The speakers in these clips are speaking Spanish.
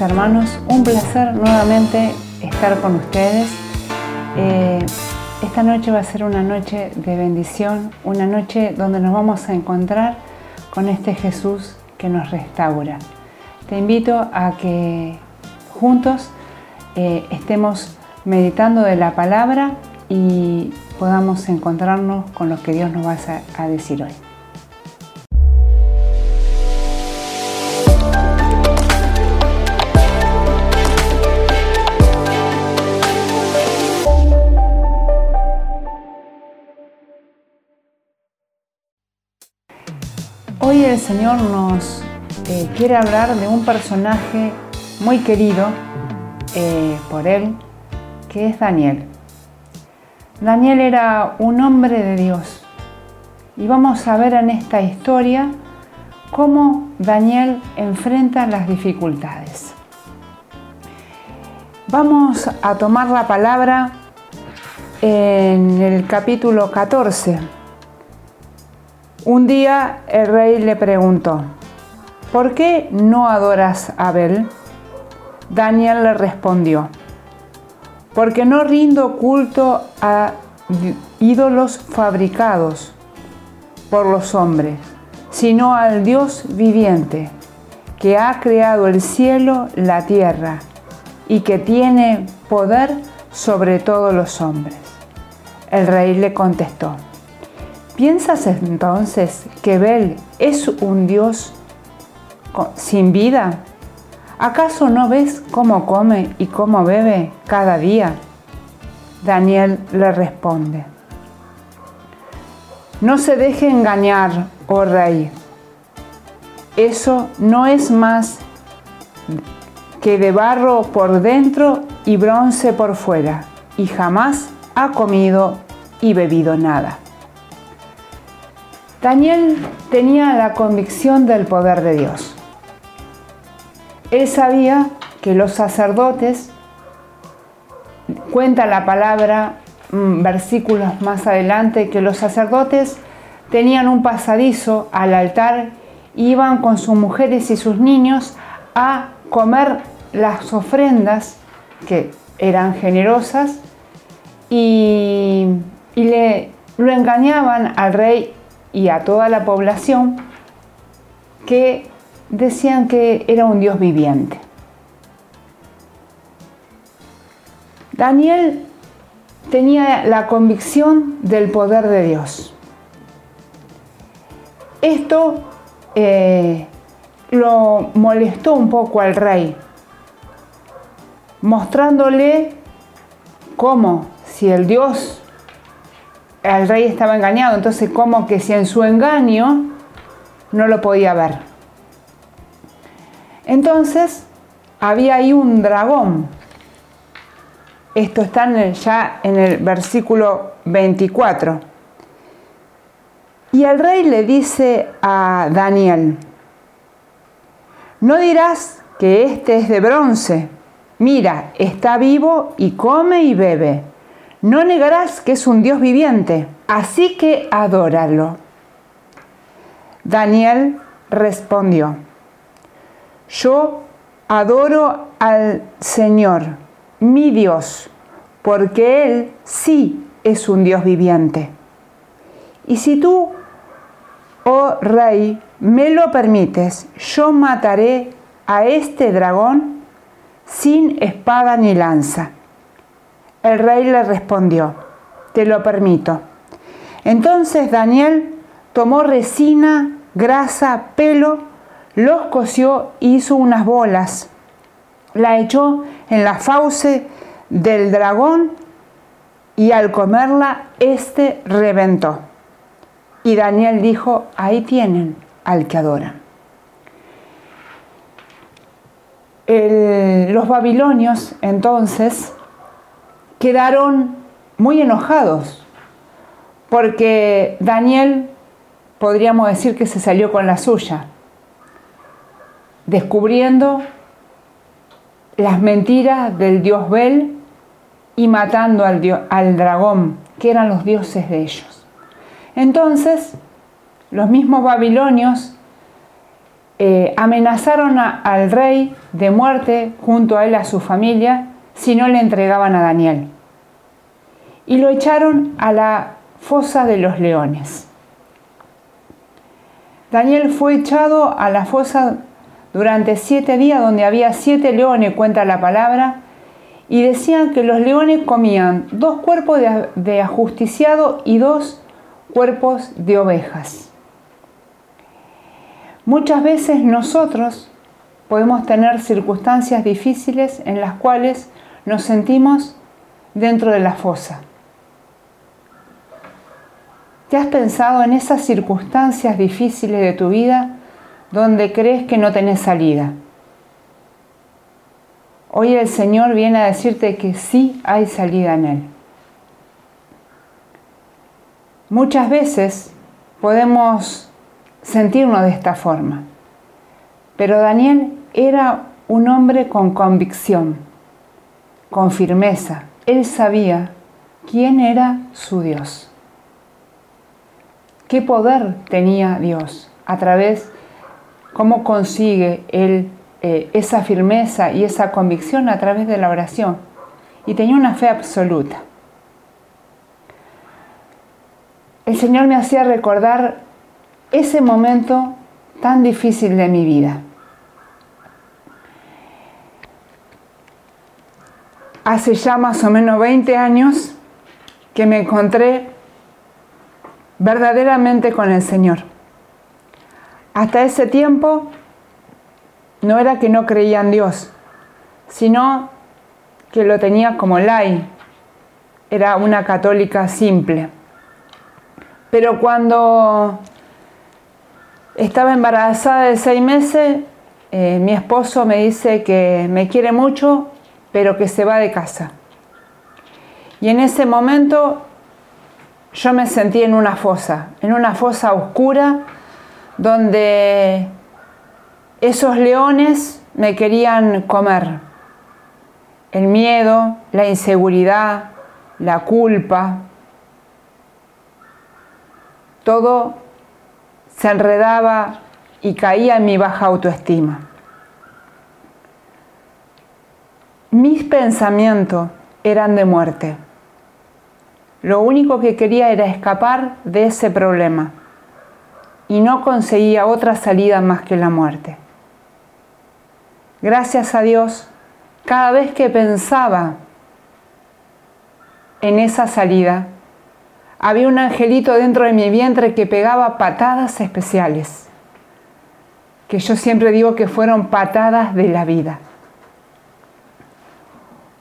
Hermanos, un placer nuevamente estar con ustedes. Eh, esta noche va a ser una noche de bendición, una noche donde nos vamos a encontrar con este Jesús que nos restaura. Te invito a que juntos eh, estemos meditando de la palabra y podamos encontrarnos con lo que Dios nos va a decir hoy. Hoy el Señor nos eh, quiere hablar de un personaje muy querido eh, por Él, que es Daniel. Daniel era un hombre de Dios y vamos a ver en esta historia cómo Daniel enfrenta las dificultades. Vamos a tomar la palabra en el capítulo 14 un día el rey le preguntó, ¿por qué no adoras a Abel? Daniel le respondió, porque no rindo culto a ídolos fabricados por los hombres, sino al Dios viviente, que ha creado el cielo, la tierra, y que tiene poder sobre todos los hombres. El rey le contestó, ¿Piensas entonces que Bel es un Dios sin vida? ¿Acaso no ves cómo come y cómo bebe cada día? Daniel le responde, no se deje engañar, oh rey. Eso no es más que de barro por dentro y bronce por fuera, y jamás ha comido y bebido nada. Daniel tenía la convicción del poder de Dios. Él sabía que los sacerdotes, cuenta la palabra, mm, versículos más adelante, que los sacerdotes tenían un pasadizo al altar, iban con sus mujeres y sus niños a comer las ofrendas que eran generosas y, le, engañaban al rey y a toda la población que decían que era un Dios viviente. Daniel tenía la convicción del poder de Dios. Esto eh, lo molestó un poco al rey, mostrándole cómo si el Dios el rey estaba engañado, entonces como que si en su engaño no lo podía ver. Entonces había ahí un dragón. Esto está ya en el versículo 24. Y el rey le dice a Daniel, no dirás que este es de bronce, mira, está vivo y come y bebe. No negarás que es un Dios viviente, así que adóralo. Daniel respondió, yo adoro al Señor, mi Dios, porque Él sí es un Dios viviente. Y si tú, oh rey, me lo permites, yo mataré a este dragón sin espada ni lanza el rey le respondió, te lo permito. Entonces Daniel tomó resina, grasa, pelo, los cosió y hizo unas bolas. La echó en la fauce del dragón y al comerla, éste reventó. Y Daniel dijo, ahí tienen al que adoran. los babilonios entonces quedaron muy enojados porque Daniel podríamos decir que se salió con la suya, descubriendo las mentiras del dios Bel y matando al, al dragón, que eran los dioses de ellos. Entonces, los mismos babilonios eh, amenazaron al rey de muerte junto a él a su familia si no le entregaban a Daniel. Y lo echaron a la fosa de los leones. Daniel fue echado a la fosa durante siete días donde había siete leones, cuenta la palabra, y decían que los leones comían dos cuerpos de, ajusticiado y dos cuerpos de ovejas. Muchas veces nosotros podemos tener circunstancias difíciles en las cuales nos sentimos dentro de la fosa. ¿Te has pensado en esas circunstancias difíciles de tu vida donde crees que no tenés salida? Hoy el Señor viene a decirte que sí hay salida en Él. Muchas veces podemos sentirnos de esta forma, pero Daniel era un hombre con convicción, con firmeza. Él sabía quién era su Dios qué poder tenía Dios a través, cómo consigue él eh, esa firmeza y esa convicción a través de la oración. Y tenía una fe absoluta. El Señor me hacía recordar ese momento tan difícil de mi vida. Hace ya más o menos 20 años que me encontré verdaderamente con el Señor. Hasta ese tiempo no era que no creía en Dios, sino que lo tenía como lay. Era una católica simple. Pero cuando estaba embarazada de seis meses, eh, mi esposo me dice que me quiere mucho, pero que se va de casa. Y en ese momento yo me sentí en una fosa, en una fosa oscura donde esos leones me querían comer. El miedo, la inseguridad, la culpa, todo se enredaba y caía en mi baja autoestima. Mis pensamientos eran de muerte. Lo único que quería era escapar de ese problema y no conseguía otra salida más que la muerte. Gracias a Dios, cada vez que pensaba en esa salida, había un angelito dentro de mi vientre que pegaba patadas especiales, que yo siempre digo que fueron patadas de la vida.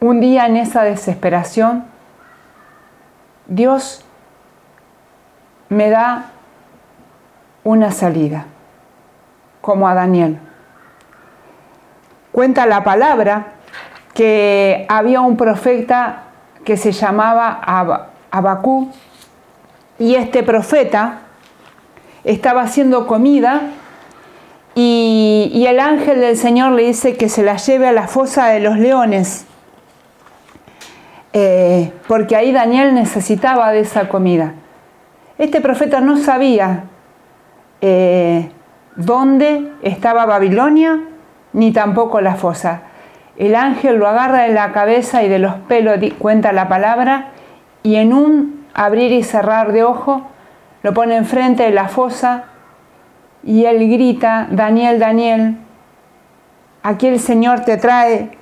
Un día en esa desesperación, Dios me da una salida, como a Daniel. Cuenta la palabra que había un profeta que se llamaba Abacú y este profeta estaba haciendo comida y, y, el ángel del Señor le dice que se la lleve a la fosa de los leones. Eh, porque ahí Daniel necesitaba de esa comida. Este profeta no sabía eh, dónde estaba Babilonia, ni tampoco la fosa. El ángel lo agarra de la cabeza y de los pelos, cuenta la palabra, y en un abrir y cerrar de ojo lo pone enfrente de la fosa y él grita, Daniel, Daniel, aquí el Señor te trae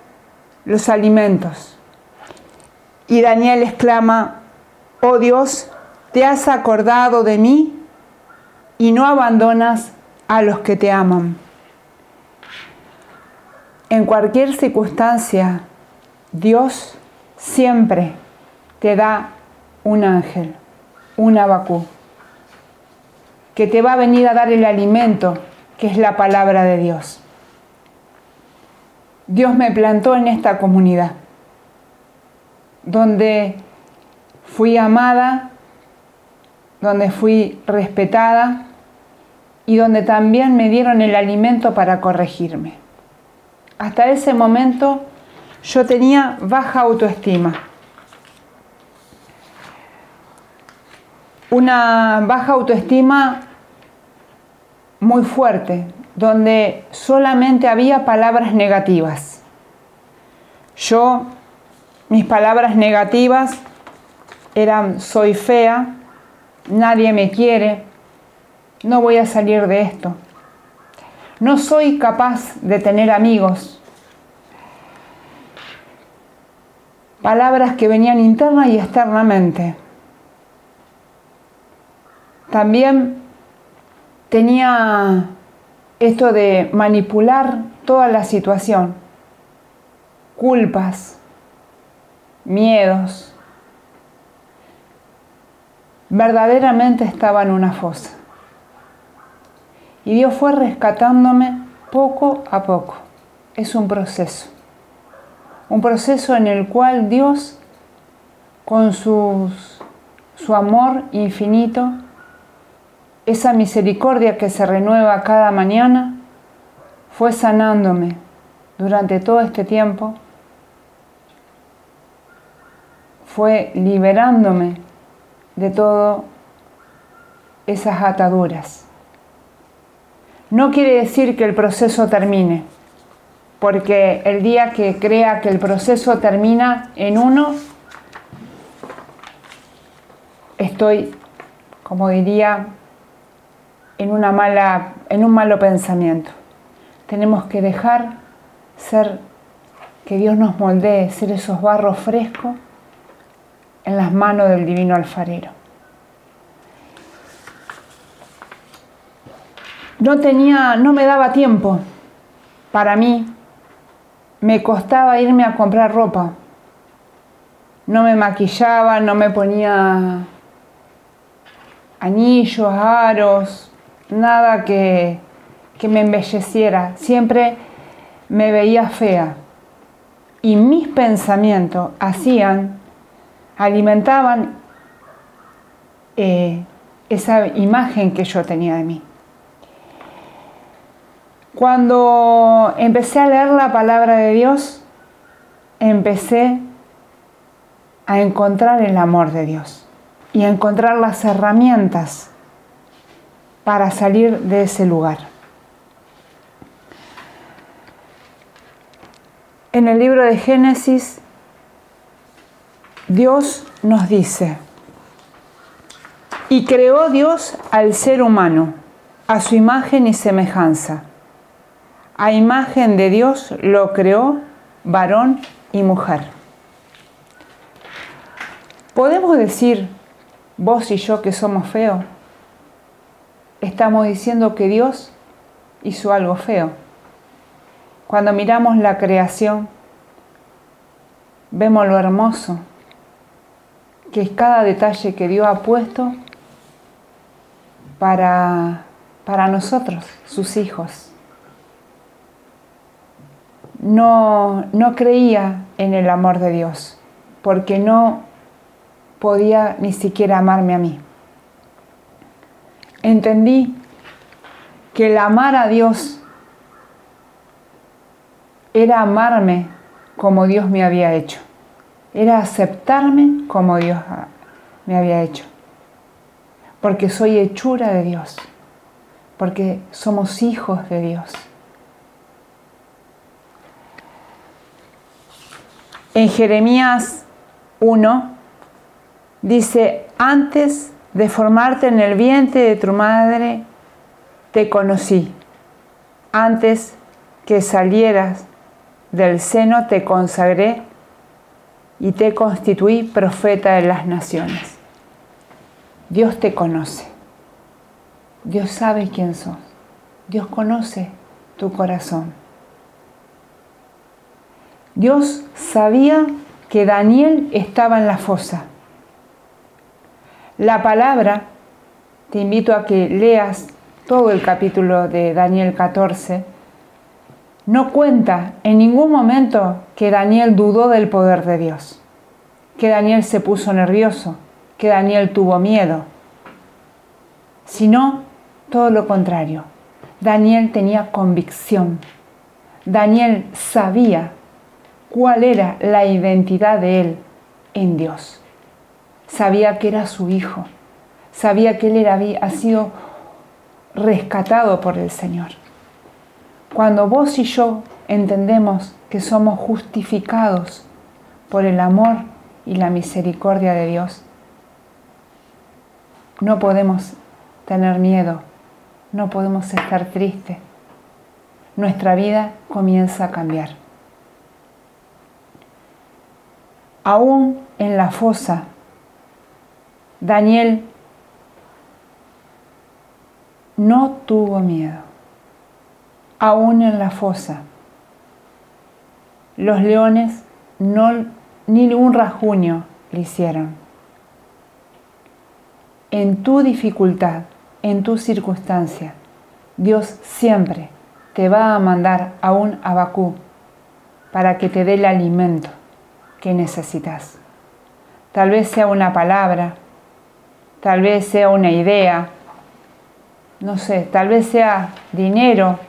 los alimentos. Y Daniel exclama, oh Dios, te has acordado de mí y no abandonas a los que te aman. En cualquier circunstancia, Dios siempre te da un ángel, un abacú, que te va a venir a dar el alimento, que es la palabra de Dios. Dios me plantó en esta comunidad donde fui amada, donde fui respetada y donde también me dieron el alimento para corregirme. Hasta ese momento yo tenía baja autoestima. Una baja autoestima muy fuerte, donde solamente había palabras negativas. Yo, mis palabras negativas eran soy fea, nadie me quiere, no voy a salir de esto, no soy capaz de tener amigos. Palabras que venían interna y externamente. También tenía esto de manipular toda la situación, culpas, miedos. Verdaderamente estaba en una fosa. Y Dios fue rescatándome poco a poco. Es un proceso. Un proceso en el cual Dios, con su amor infinito, esa misericordia que se renueva cada mañana, fue sanándome durante todo este tiempo, fue liberándome de todas esas ataduras. No quiere decir que el proceso termine, porque el día que crea que el proceso termina en uno, estoy, como diría, en, una mala, en un malo pensamiento. Tenemos que dejar ser, que Dios nos moldee, ser esos barros frescos en las manos del divino alfarero. No tenía, no me daba tiempo para mí. Me costaba irme a comprar ropa. No me maquillaba, no me ponía anillos, aros, nada que, que me embelleciera. Siempre me veía fea. Y mis pensamientos hacían, alimentaban eh, esa imagen que yo tenía de mí. Cuando empecé a leer la palabra de Dios, empecé a encontrar el amor de Dios y a encontrar las herramientas para salir de ese lugar. En el libro de Génesis, Dios nos dice, y creó Dios al ser humano a su imagen y semejanza a imagen de Dios lo creó varón y mujer. ¿Podemos decir, vos y yo, que somos feos? Estamos diciendo que Dios hizo algo feo. Cuando miramos la creación, vemos lo hermoso, que es cada detalle que Dios ha puesto para, para nosotros, sus hijos no, no creía en el amor de Dios, porque no podía ni siquiera amarme a mí. Entendí que el amar a Dios era amarme como Dios me había hecho, era aceptarme como Dios me había hecho, porque soy hechura de Dios, porque somos hijos de Dios. En Jeremías 1 dice, antes de formarte en el vientre de tu madre, te conocí. Antes que salieras del seno, te consagré y te constituí profeta de las naciones. Dios te conoce. Dios sabe quién sos. Dios conoce tu corazón. Dios sabía que Daniel estaba en la fosa. La palabra, te invito a que leas todo el capítulo de Daniel 14, no cuenta en ningún momento que Daniel dudó del poder de Dios, que Daniel se puso nervioso, que Daniel tuvo miedo, sino todo lo contrario. Daniel tenía convicción. Daniel sabía cuál era la identidad de él en Dios. Sabía que era su hijo, sabía que él era, ha sido rescatado por el Señor. Cuando vos y yo entendemos que somos justificados por el amor y la misericordia de Dios, no podemos tener miedo, no podemos estar tristes. Nuestra vida comienza a cambiar. Aún en la fosa, Daniel no tuvo miedo. Aún en la fosa, los leones no, ni un rajuño le hicieron. En tu dificultad, en tu circunstancia, Dios siempre te va a mandar a un abacú para que te dé el alimento que necesitas. Tal vez sea una palabra, tal vez sea una idea, no sé, tal vez sea dinero,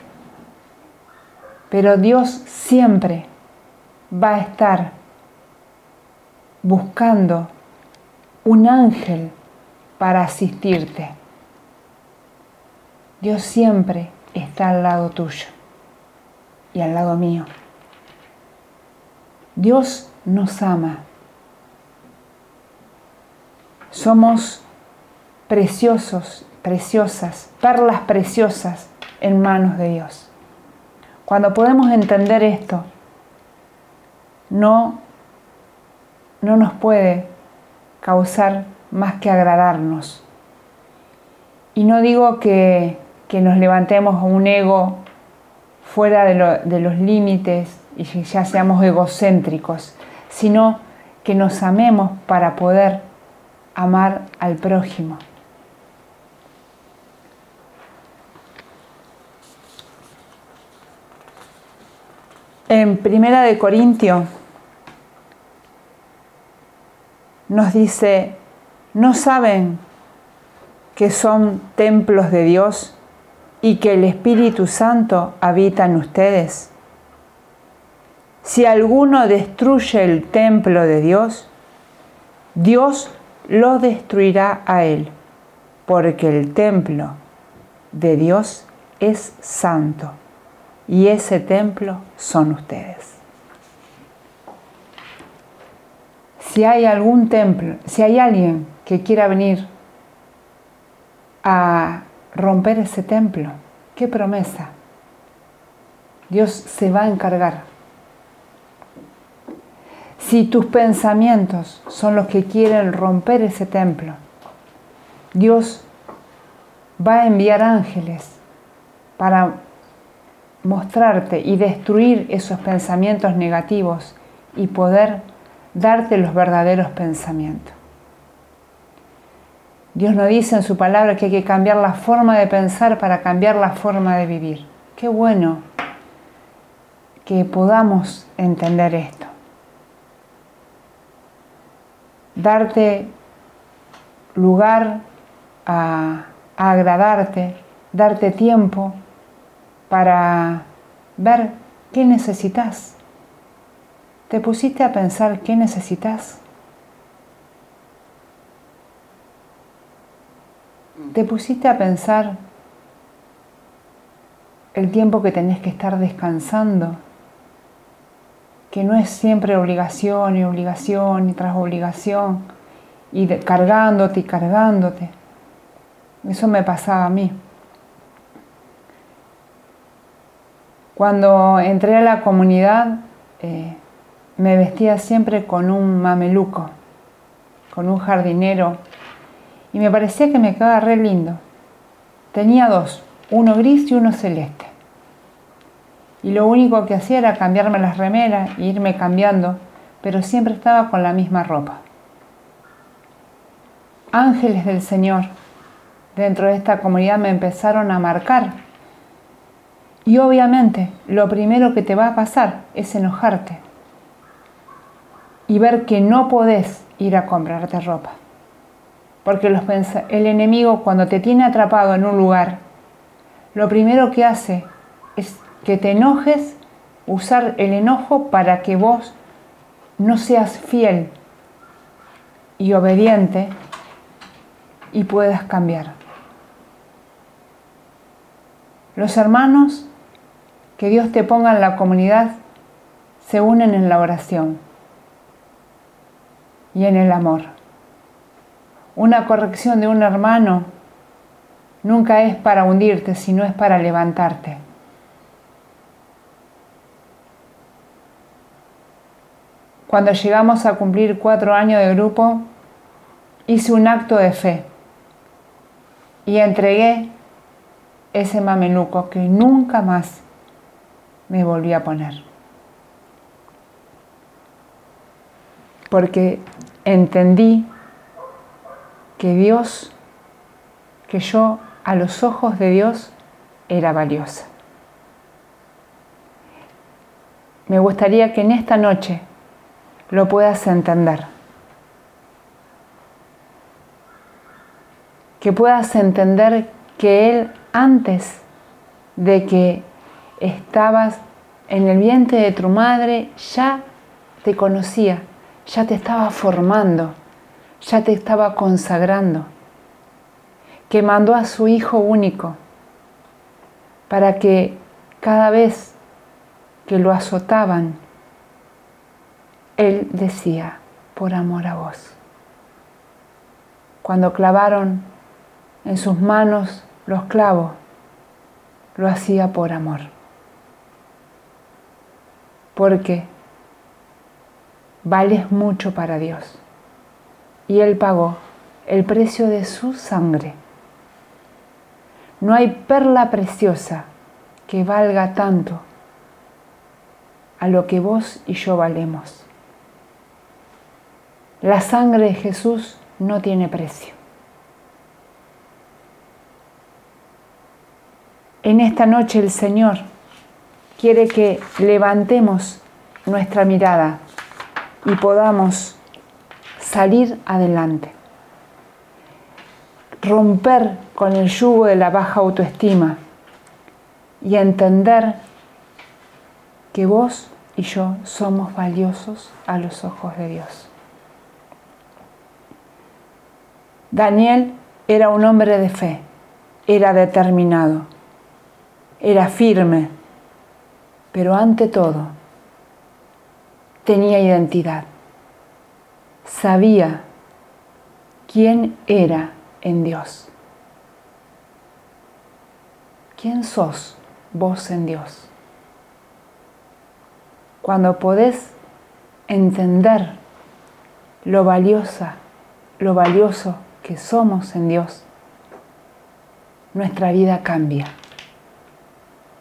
pero Dios siempre va a estar buscando un ángel para asistirte. Dios siempre está al lado tuyo y al lado mío. Dios nos ama. Somos preciosos, preciosas, perlas preciosas en manos de Dios. Cuando podemos entender esto, no, no nos puede causar más que agradarnos. Y no digo que, nos levantemos un ego fuera de, de los límites y ya seamos egocéntricos, sino que nos amemos para poder amar al prójimo. En Primera de Corintio nos dice, ¿no saben que son templos de Dios y que el Espíritu Santo habita en ustedes? Si alguno destruye el templo de Dios, Dios lo destruirá a él, porque el templo de Dios es santo y ese templo son ustedes. Si hay algún templo, si hay alguien que quiera venir a romper ese templo, qué promesa. Dios se va a encargar. Si tus pensamientos son los que quieren romper ese templo, Dios va a enviar ángeles para mostrarte y destruir esos pensamientos negativos y poder darte los verdaderos pensamientos. Dios nos dice en su palabra que hay que cambiar la forma de pensar para cambiar la forma de vivir. Qué bueno que podamos entender esto. Darte lugar a, agradarte, darte tiempo para ver qué necesitas. ¿Te pusiste a pensar qué necesitas? ¿Te pusiste a pensar el tiempo que tenés que estar descansando? Que no es siempre obligación y obligación y tras obligación y cargándote y cargándote. Eso me pasaba a mí. Cuando entré a la comunidad, eh, me vestía siempre con un mameluco, con un jardinero, y me parecía que me quedaba re lindo. Tenía dos, uno gris y uno celeste. Y lo único que hacía era cambiarme las remeras e irme cambiando, pero siempre estaba con la misma ropa. Ángeles del Señor dentro de esta comunidad me empezaron a marcar. Y obviamente lo primero que te va a pasar es enojarte y ver que no podés ir a comprarte ropa. Porque el enemigo cuando te tiene atrapado en un lugar, lo primero que hace es que te enojes, usar el enojo para que vos no seas fiel y obediente y puedas cambiar. Los hermanos que Dios te ponga en la comunidad se unen en la oración y en el amor. Una corrección de un hermano nunca es para hundirte, sino es para levantarte. Cuando llegamos a cumplir cuatro años de grupo, hice un acto de fe y entregué ese mameluco que nunca más me volví a poner. Porque entendí que Dios, que yo a los ojos de Dios era valiosa. Me gustaría que en esta noche lo puedas entender. Que puedas entender que Él antes de que estabas en el vientre de tu madre ya te conocía, ya te estaba formando, ya te estaba consagrando, que mandó a su Hijo único para que cada vez que lo azotaban, él decía, por amor a vos. Cuando clavaron en sus manos los clavos, lo hacía por amor. Porque vales mucho para Dios. Y Él pagó el precio de su sangre. No hay perla preciosa que valga tanto a lo que vos y yo valemos. La sangre de Jesús no tiene precio. En esta noche el Señor quiere que levantemos nuestra mirada y podamos salir adelante. Romper con el yugo de la baja autoestima y entender que vos y yo somos valiosos a los ojos de Dios. Daniel era un hombre de fe, era determinado, era firme, pero ante todo tenía identidad. Sabía quién era en Dios. ¿Quién sos vos en Dios? Cuando podés entender lo valiosa, lo valioso que somos en Dios, nuestra vida cambia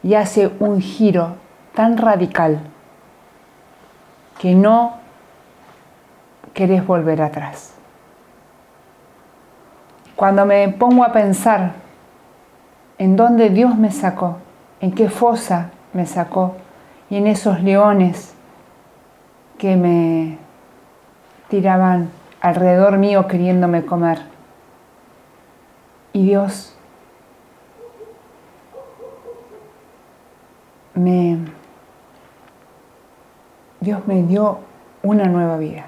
y hace un giro tan radical que no querés volver atrás. Cuando me pongo a pensar en dónde Dios me sacó, en qué fosa me sacó, y en esos leones que me tiraban alrededor mío queriéndome comer, y Dios me Dios me dio una nueva vida.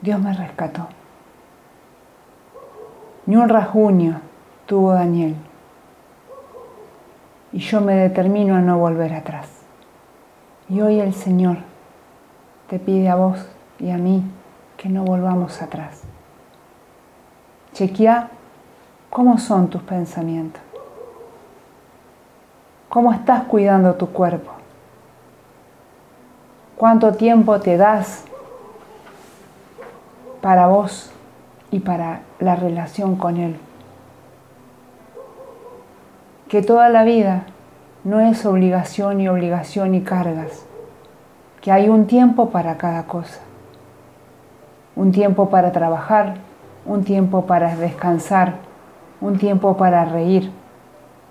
Dios me rescató. Ni un rasguño tuvo Daniel. Y yo me determino a no volver atrás. Y hoy el Señor te pide a vos y a mí que no volvamos atrás. Chequea ¿Cómo son tus pensamientos? ¿Cómo estás cuidando tu cuerpo? ¿Cuánto tiempo te das para vos y para la relación con Él? Que toda la vida no es obligación y obligación y cargas, que hay un tiempo para cada cosa, un tiempo para trabajar, un tiempo para descansar, un tiempo para reír,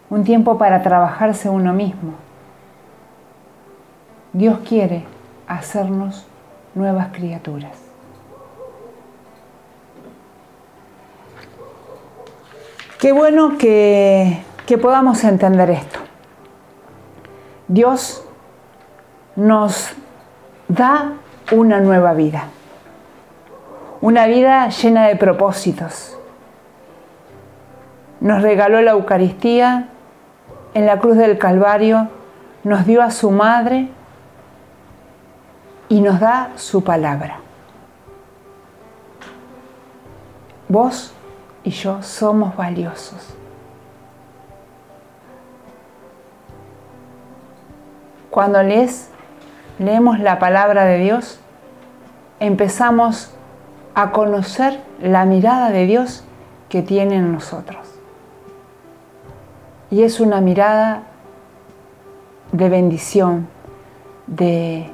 un tiempo para trabajarse uno mismo. Dios quiere hacernos nuevas criaturas. Qué bueno que, que podamos entender esto. Dios nos da una nueva vida, una vida llena de propósitos, nos regaló la Eucaristía en la cruz del Calvario nos dio a su madre y nos da su palabra. Vos y yo somos valiosos. Cuando leemos la palabra de Dios, empezamos a conocer la mirada de Dios que tiene en nosotros. Y es una mirada de bendición, de,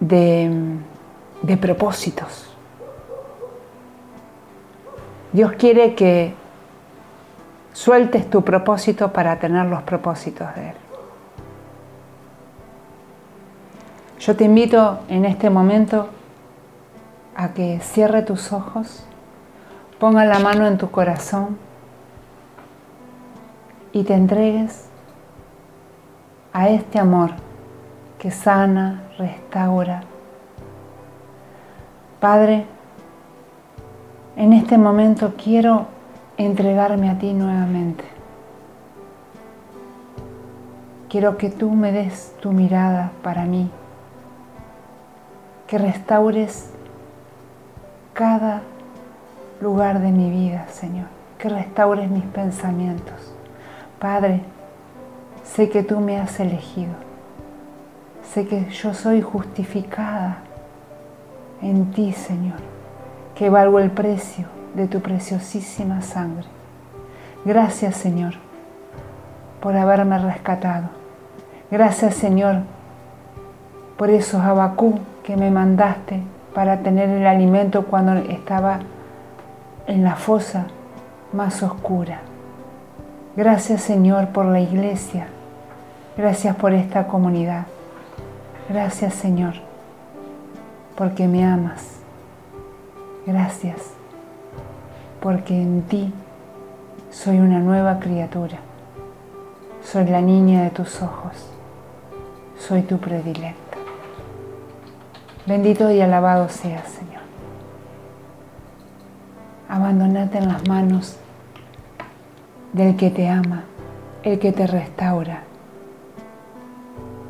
de, de propósitos. Dios quiere que sueltes tu propósito para tener los propósitos de Él. Yo te invito en este momento a que cierre tus ojos, ponga la mano en tu corazón y te entregues a este amor que sana, restaura. Padre, en este momento quiero entregarme a ti nuevamente. Quiero que tú me des tu mirada para mí, que restaures cada lugar de mi vida, Señor, que restaures mis pensamientos. Padre, sé que tú me has elegido, sé que yo soy justificada en ti, Señor que valgo el precio de tu preciosísima sangre. Gracias Señor por haberme rescatado. Gracias Señor por esos abacú que me mandaste para tener el alimento cuando estaba en la fosa más oscura. Gracias Señor por la iglesia. Gracias por esta comunidad. Gracias Señor porque me amas Gracias, porque en ti soy una nueva criatura. Soy la niña de tus ojos. Soy tu predilecta. Bendito y alabado seas, Señor. Abandonate en las manos del que te ama, el que te restaura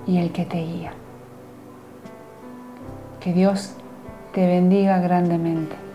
y el que te guía. Que Dios te bendiga grandemente.